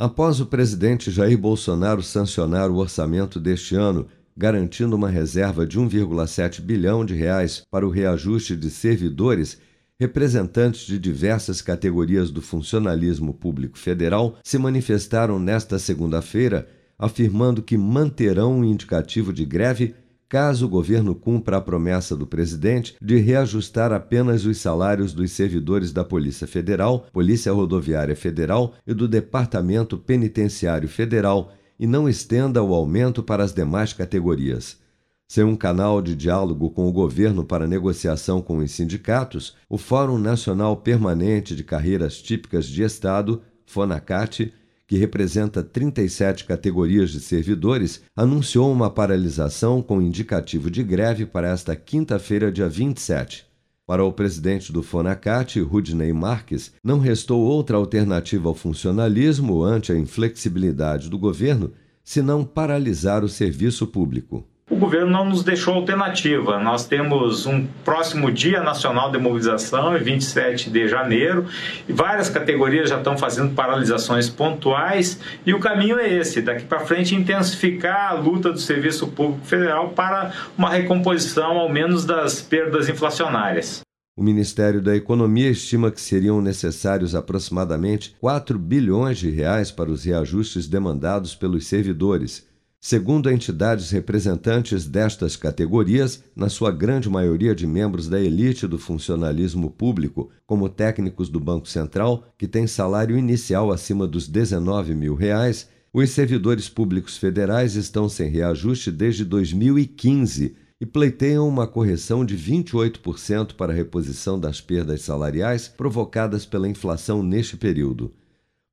Após o presidente Jair Bolsonaro sancionar o orçamento deste ano, garantindo uma reserva de 1,7 bilhão de reais para o reajuste de servidores, representantes de diversas categorias do funcionalismo público federal se manifestaram nesta segunda-feira, afirmando que manterão o indicativo de greve caso o governo cumpra a promessa do presidente de reajustar apenas os salários dos servidores da Polícia Federal, Polícia Rodoviária Federal e do Departamento Penitenciário Federal e não estenda o aumento para as demais categorias. Sem um canal de diálogo com o governo para negociação com os sindicatos, o Fórum Nacional Permanente de Carreiras Típicas de Estado, FONACAT, que representa 37 categorias de servidores, anunciou uma paralisação com indicativo de greve para esta quinta-feira, dia 27. Para o presidente do Fonacat, Rudney Marques, não restou outra alternativa ao funcionalismo ante a inflexibilidade do governo senão paralisar o serviço público o governo não nos deixou alternativa. Nós temos um próximo Dia Nacional de Mobilização, 27 de janeiro, e várias categorias já estão fazendo paralisações pontuais, e o caminho é esse: daqui para frente, intensificar a luta do Serviço Público Federal para uma recomposição, ao menos, das perdas inflacionárias. O Ministério da Economia estima que seriam necessários aproximadamente 4 bilhões de reais para os reajustes demandados pelos servidores Segundo entidades representantes destas categorias, na sua grande maioria de membros da elite do funcionalismo público, como técnicos do Banco Central, que têm salário inicial acima dos 19 mil reais, os servidores públicos federais estão sem reajuste desde 2015 e pleiteiam uma correção de 28% para a reposição das perdas salariais provocadas pela inflação neste período.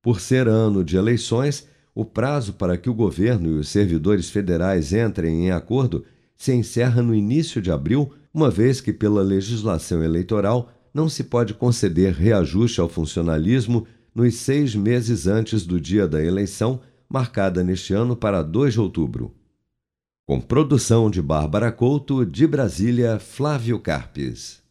Por ser ano de eleições, o prazo para que o governo e os servidores federais entrem em acordo se encerra no início de abril, uma vez que, pela legislação eleitoral, não se pode conceder reajuste ao funcionalismo nos seis meses antes do dia da eleição, marcada neste ano para 2 de outubro. Com produção de Bárbara Couto, de Brasília, Flávio Carpes.